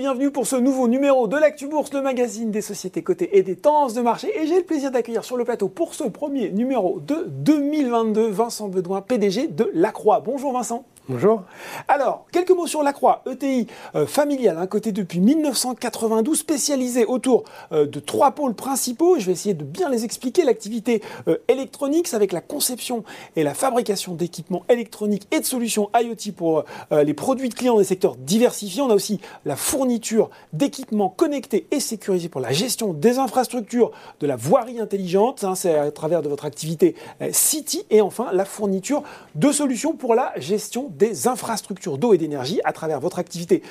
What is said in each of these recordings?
bienvenue pour ce nouveau numéro de l'Actu Bourse, le magazine des sociétés cotées et des tendances de marché. Et j'ai le plaisir d'accueillir sur le plateau pour ce premier numéro de 2022 Vincent Bedouin, PDG de Lacroix. Bonjour Vincent. Bonjour. Alors, quelques mots sur la Croix, ETI euh, familiale, un côté depuis 1992, spécialisé autour euh, de trois pôles principaux. Je vais essayer de bien les expliquer. L'activité euh, électronique, avec la conception et la fabrication d'équipements électroniques et de solutions IoT pour les produits de clients des secteurs diversifiés. On a aussi la fourniture d'équipements connectés et sécurisés pour la gestion des infrastructures de la voirie intelligente. Hein, C'est à travers de votre activité City. Et enfin, la fourniture de solutions pour la gestion des infrastructures d'eau et d'énergie à travers votre activité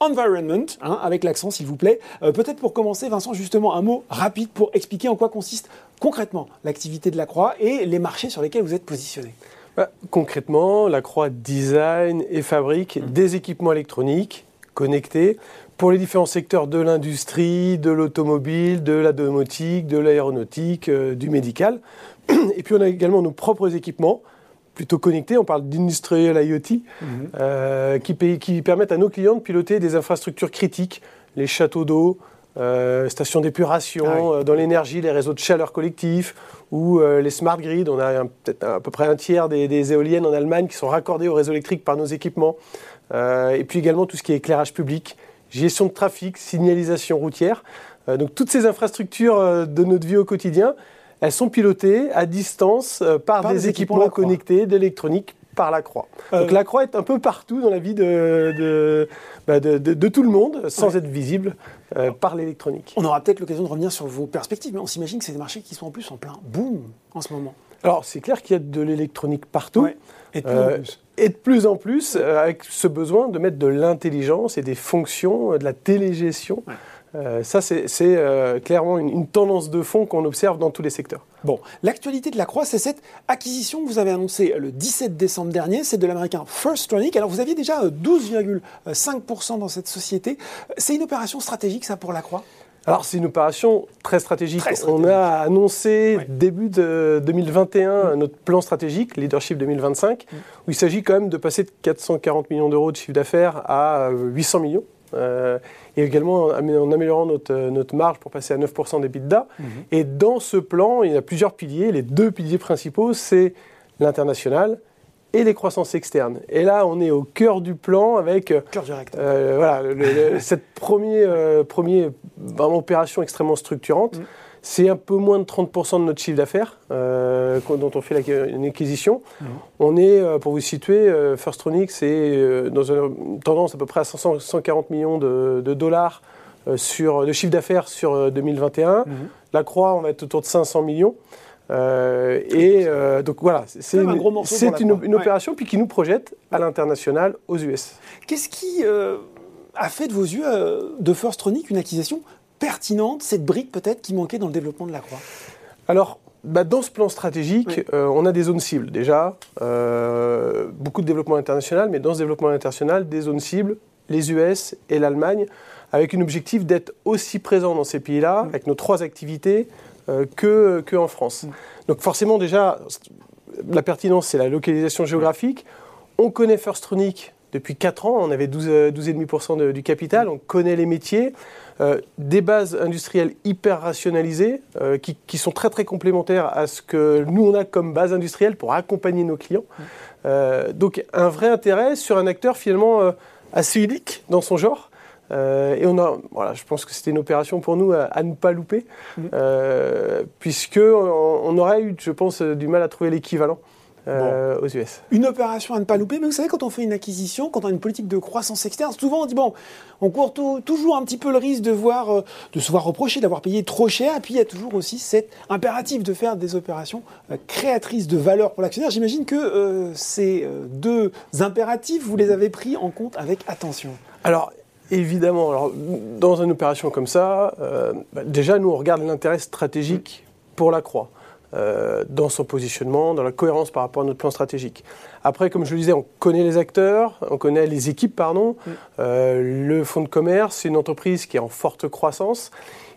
environment, hein, avec l'accent s'il vous plaît. Euh, peut-être pour commencer, Vincent, justement un mot rapide pour expliquer en quoi consiste concrètement l'activité de la Croix et les marchés sur lesquels vous êtes positionné. Bah, concrètement, la Croix design et fabrique mmh. des équipements électroniques connectés pour les différents secteurs de l'industrie, de l'automobile, de la domotique, de l'aéronautique, euh, du médical. Et puis on a également nos propres équipements plutôt connectés. On parle d'industrial IoT, mhm. euh, qui, qui, permettent à nos clients de piloter des infrastructures critiques, les châteaux d'eau, euh, stations d'épuration, ah euh, dans l'énergie, les réseaux de chaleur collectifs ou les smart grids. On a peut-être à peu près un tiers des, éoliennes en Allemagne qui sont raccordées au réseau électrique par nos équipements. et puis également tout ce qui est éclairage public, gestion de trafic, signalisation routière. donc toutes ces infrastructures de notre vie au quotidien, elles sont pilotées à distance euh, par, des, équipements, connectés d'électronique par la Croix. Euh, Donc la Croix est un peu partout dans la vie de, de, bah, tout le monde, sans être visible euh, par l'électronique. On aura peut-être l'occasion de revenir sur vos perspectives, mais on s'imagine que c'est des marchés qui sont en plus en plein boom en ce moment. Alors c'est clair qu'il y a de l'électronique partout. Et, de plus en plus. et de plus en plus, avec ce besoin de mettre de l'intelligence et des fonctions, de la télégestion. Euh, ça, c'est euh, clairement une, tendance de fond qu'on observe dans tous les secteurs. Bon, l'actualité de la Croix, c'est cette acquisition que vous avez annoncée le 17 décembre dernier, c'est de l'américain Firstronic. Alors, vous aviez déjà 12,5% dans cette société. C'est une opération stratégique, ça, pour la Croix? Alors c'est une opération très stratégique. On a annoncé début de 2021 mm. notre plan stratégique, Leadership 2025, mm. où il s'agit quand même de passer de 440 millions d'euros de chiffre d'affaires à 800 millions. Euh, et également en améliorant notre, euh, notre marge pour passer à 9% d'EBITDA. Mhm. Et dans ce plan, il y a plusieurs piliers. Les deux piliers principaux, c'est l'international et les croissances externes. Et là, on est au cœur du plan avec euh, cœur direct. voilà, cette première premier, vraiment opération extrêmement structurante. Mhm. C'est un peu moins de 30% de notre chiffre d'affaires euh, dont on fait une acquisition. On est, euh, pour vous situer, euh, Firstronic, c'est dans une tendance à peu près à 140 millions de, dollars sur, de chiffre d'affaires sur 2021. Mhm. La Croix, on va être autour de 500 millions. et donc voilà, c'est une, une, une, opération puis qui nous projette à l'international aux US. Qu'est-ce qui a fait de vos yeux de Firstronic une acquisition pertinente, cette brique peut-être qui manquait dans le développement de la Croix Alors, bah, dans ce plan stratégique, euh, on a des zones cibles déjà, euh, beaucoup de développement international, mais dans ce développement international, des zones cibles, les US et l'Allemagne, avec un objectif d'être aussi présent dans ces pays-là, avec nos trois activités, euh, que, que, en France. Donc forcément déjà, la pertinence, c'est la localisation géographique. On connaît Firstronic depuis 4 ans, on avait 12,5% 12 du capital, on connaît les métiers. Euh, des bases industrielles hyper rationalisées euh, qui, sont très très complémentaires à ce que nous on a comme base industrielle pour accompagner nos clients. Euh, donc un vrai intérêt sur un acteur finalement assez unique dans son genre. et on a, voilà, je pense que c'était une opération pour nous à, ne pas louper, mmh. puisque on, aurait eu, je pense, du mal à trouver l'équivalent. Euh, aux US. Une opération à ne pas louper, mais vous savez, quand on fait une acquisition, quand on a une politique de croissance externe, souvent on dit, bon, on court toujours un petit peu le risque de, voir, euh, de se voir reprocher d'avoir payé trop cher, et puis il y a toujours aussi cet impératif de faire des opérations euh, créatrices de valeur pour l'actionnaire. J'imagine que ces deux impératifs, vous les avez pris en compte avec attention. Alors, Évidemment. Alors, dans une opération comme ça, bah, déjà, nous, on regarde l'intérêt stratégique pour la croix. Euh, dans son positionnement, dans la cohérence par rapport à notre plan stratégique. Après, comme je le disais, on connaît les acteurs, on connaît les équipes, pardon. Mm. Euh, le fonds de commerce, c'est une entreprise qui est en forte croissance.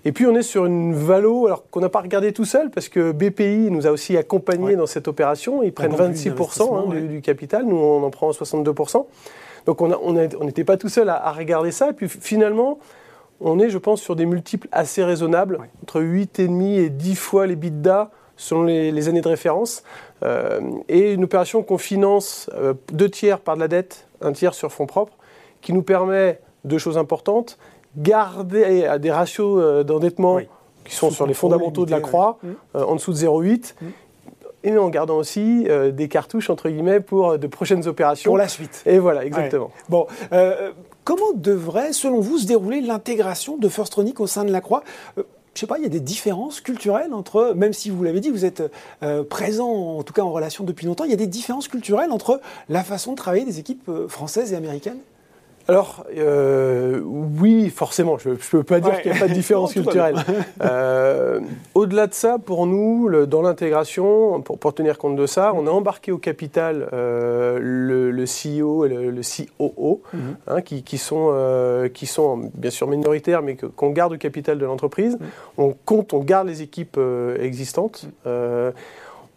Et puis on est sur une valo, alors qu'on n'a pas regardé tout seul, parce que BPI nous a aussi accompagnés dans cette opération. Ils prennent 26% hein, du, du, capital, nous on en prend 62%. Donc on n'était pas tout seul à, regarder ça. Et puis finalement, on est, je pense, sur des multiples assez raisonnables, entre 8,5 et 10 fois les bidas selon les, années de référence. Euh, et une opération qu'on finance euh, deux tiers par de la dette, un tiers sur fonds propres, qui nous permet deux choses importantes garder à des ratios euh, d'endettement qui sont sur les fondamentaux de la croix, mmh. en dessous de 0,8 et en gardant aussi euh, des cartouches, entre guillemets, pour euh, de prochaines opérations. Pour la suite. Et voilà, exactement. Bon, euh, comment devrait, selon vous, se dérouler l'intégration de First Tronic au sein de la Croix? Je sais pas, il y a des différences culturelles entre, même si vous l'avez dit, vous êtes présent en tout cas en relation depuis longtemps, il y a des différences culturelles entre la façon de travailler des équipes françaises et américaines? Alors, euh, oui, forcément, je ne peux pas dire qu'il n'y a pas de différence culturelle. Euh, au-delà de ça, pour nous, dans l'intégration, pour, tenir compte de ça, on a embarqué au capital euh, le, CEO et le, COO, mhm. hein, qui, sont, qui sont bien sûr minoritaires, mais qu'on garde au capital de l'entreprise. Mhm. On compte, on garde les équipes existantes. Mhm.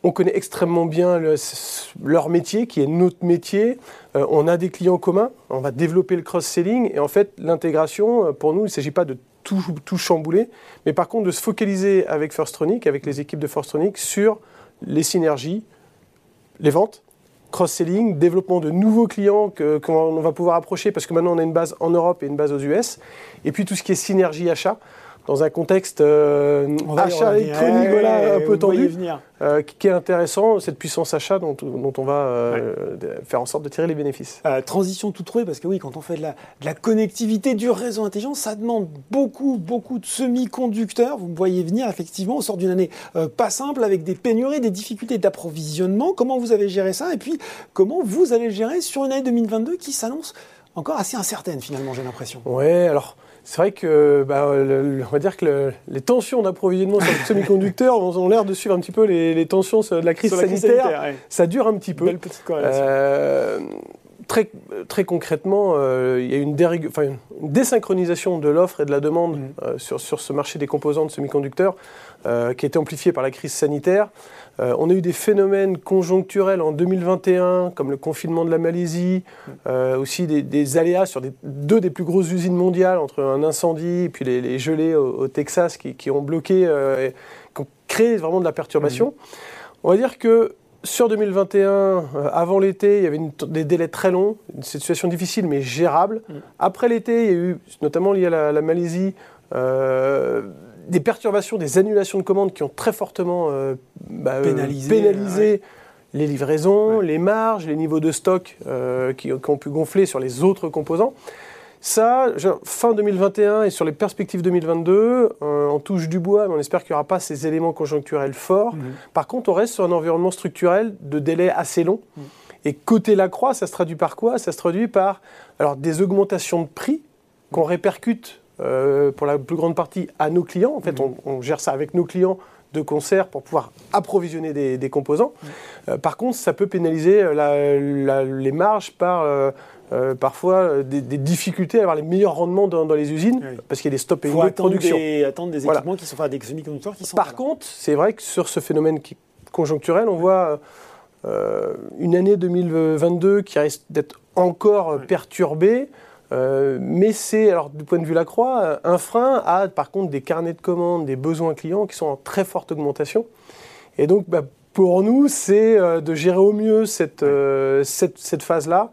On connaît extrêmement bien leur métier, qui est notre métier. Euh, on a des clients communs. On va développer le cross-selling. Et en fait, l'intégration, euh, pour nous, il ne s'agit pas de tout, chambouler, mais par contre de se focaliser avec Firstronic, avec les équipes de Firstronic, sur les synergies, les ventes, cross-selling, développement de nouveaux clients qu'on va pouvoir approcher parce que maintenant on a une base en Europe et une base aux US. Et puis tout ce qui est synergie achat dans un contexte euh, achat électronique voilà, un peu tendu, euh, qui est intéressant, cette puissance achat dont, dont on va euh, faire en sorte de tirer les bénéfices. transition tout trouvée, parce que oui, quand on fait de la, de la, connectivité du réseau intelligent, ça demande beaucoup, beaucoup de semi-conducteurs. Vous me voyez venir, effectivement, on sort d'une année pas simple, avec des pénuries, des difficultés d'approvisionnement. Comment vous avez géré ça? Et puis, comment vous allez gérer sur une année 2022 qui s'annonce encore assez incertaine, finalement, j'ai l'impression? Oui, alors... C'est vrai que, bah, on va dire que les tensions d'approvisionnement sur les semi-conducteurs ont, l'air de suivre un petit peu les, tensions de la crise sanitaire. Ça dure un petit peu. Belle petite euh, très, très concrètement, euh, il y a une, une, désynchronisation de l'offre et de la demande mmh. euh, sur, sur, ce marché des composants de semi-conducteurs qui a été amplifiée par la crise sanitaire. Euh, on a eu des phénomènes conjoncturels en 2021, comme le confinement de la Malaisie, euh, aussi des, aléas sur deux des plus grosses usines mondiales, entre un incendie et puis les, gelées au, Texas qui, ont bloqué, euh, qui ont créé vraiment de la perturbation. On va dire que sur 2021, avant l'été, il y avait des délais très longs, une situation difficile mais gérable. Après l'été, il y a eu, notamment lié à la, Malaisie, des perturbations, des annulations de commandes qui ont très fortement euh, bah, euh, pénalisé, les livraisons, les marges, les niveaux de stock euh, qui, ont pu gonfler sur les autres composants. Ça, fin 2021 et sur les perspectives 2022, on touche du bois, mais on espère qu'il n'y aura pas ces éléments conjoncturels forts. Mhm. Par contre, on reste sur un environnement structurel de délai assez long. Mhm. Et côté la croix, ça se traduit par quoi? Ça se traduit par alors, des augmentations de prix qu'on répercute euh, pour la plus grande partie à nos clients. En fait, mmh. on, gère ça avec nos clients de concert pour pouvoir approvisionner des, composants. Euh, par contre, ça peut pénaliser les marges par euh, parfois des, difficultés à avoir les meilleurs rendements dans, les usines parce qu'il y a des stops et de production. Des, attendre des équipements qui sont des semi-conducteurs qui sont. Par contre, c'est vrai que sur ce phénomène qui, conjoncturel, on voit une année 2022 qui risque d'être encore perturbée. Euh, mais c'est, alors du point de vue la croix, un frein à par contre des carnets de commandes, des besoins clients qui sont en très forte augmentation. Et donc bah, pour nous, c'est euh, de gérer au mieux cette, euh, cette, cette phase-là,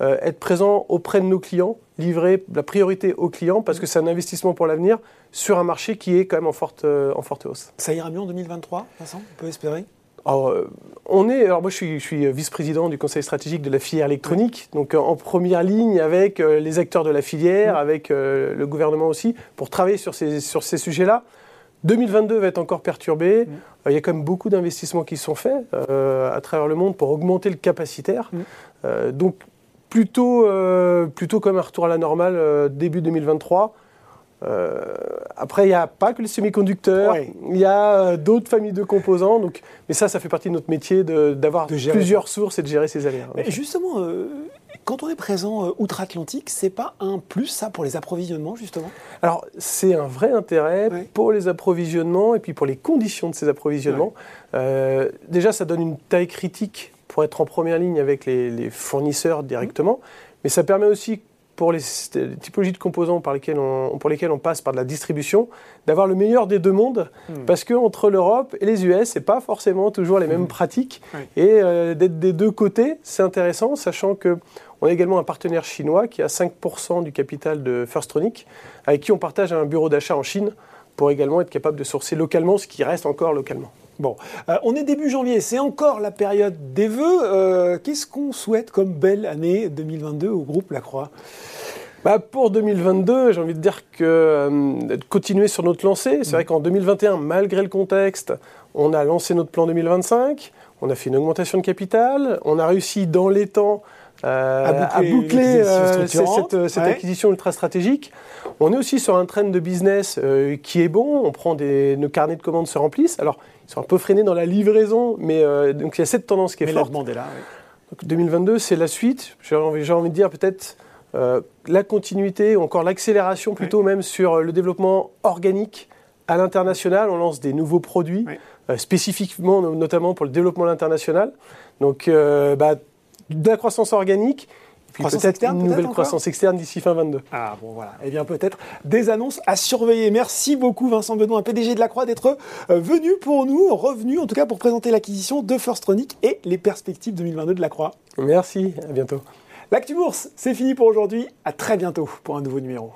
être présent auprès de nos clients, livrer la priorité aux clients parce que c'est un investissement pour l'avenir sur un marché qui est quand même en forte, en forte hausse. Ça ira mieux en 2023, Vincent? On peut espérer? Alors, euh, on est, alors moi je suis, vice-président du conseil stratégique de la filière électronique, donc euh, en première ligne avec euh, les acteurs de la filière, avec le gouvernement aussi, pour travailler sur ces, sur ces sujets-là. 2022 va être encore perturbé. il y a quand même beaucoup d'investissements qui sont faits à travers le monde pour augmenter le capacitaire. donc plutôt, plutôt comme un retour à la normale début 2023. Euh, après, il n'y a pas que les semi-conducteurs, il y a euh, d'autres familles de composants. Donc, mais ça, ça fait partie de notre métier d'avoir plusieurs sources et de gérer ces aléas. Mais justement, euh, quand on est présent outre-Atlantique, c'est pas un plus ça pour les approvisionnements justement? Alors c'est un vrai intérêt pour les approvisionnements et puis pour les conditions de ces approvisionnements. déjà, ça donne une taille critique pour être en première ligne avec les, fournisseurs directement. mais ça permet aussi pour les typologies de composants par lesquels on, pour lesquels on passe par de la distribution, d'avoir le meilleur des deux mondes, hmm. parce que entre l'Europe et les US, c'est pas forcément toujours les mêmes hmm. pratiques, et euh, d'être des deux côtés, c'est intéressant, sachant que on a également un partenaire chinois qui a 5% du capital de Firstronic, avec qui on partage un bureau d'achat en Chine pour également être capable de sourcer localement ce qui reste encore localement. Bon, euh, on est début janvier, c'est encore la période des vœux. Euh, qu'est-ce qu'on souhaite comme belle année 2022 au groupe Lacroix bah pour 2022, j'ai envie de dire que euh, de continuer sur notre lancée. C'est vrai qu'en 2021, malgré le contexte, on a lancé notre plan 2025, on a fait une augmentation de capital, on a réussi dans les temps à boucler, cette, acquisition ultra stratégique. On est aussi sur un trend de business qui est bon. On prend des, nos carnets de commandes se remplissent. Alors, ils sont un peu freinés dans la livraison, mais euh, donc il y a cette tendance qui est forte. Est là, 2022, c'est la suite. J'ai envie, envie, de dire peut-être euh, la continuité, ou encore l'accélération plutôt même sur le développement organique à l'international. On lance des nouveaux produits, euh, spécifiquement notamment pour le développement à l'international. Donc bah, de la croissance organique peut-être une nouvelle croissance externe d'ici fin 22. Ah bon voilà. Eh bien peut-être des annonces à surveiller. Merci beaucoup Vincent Benoît, PDG de la Croix, d'être euh, venu pour nous, revenu en tout cas pour présenter l'acquisition de Firstronic et les perspectives 2022 de la Croix. Merci, à bientôt. L'actu bourse, c'est fini pour aujourd'hui. À très bientôt pour un nouveau numéro.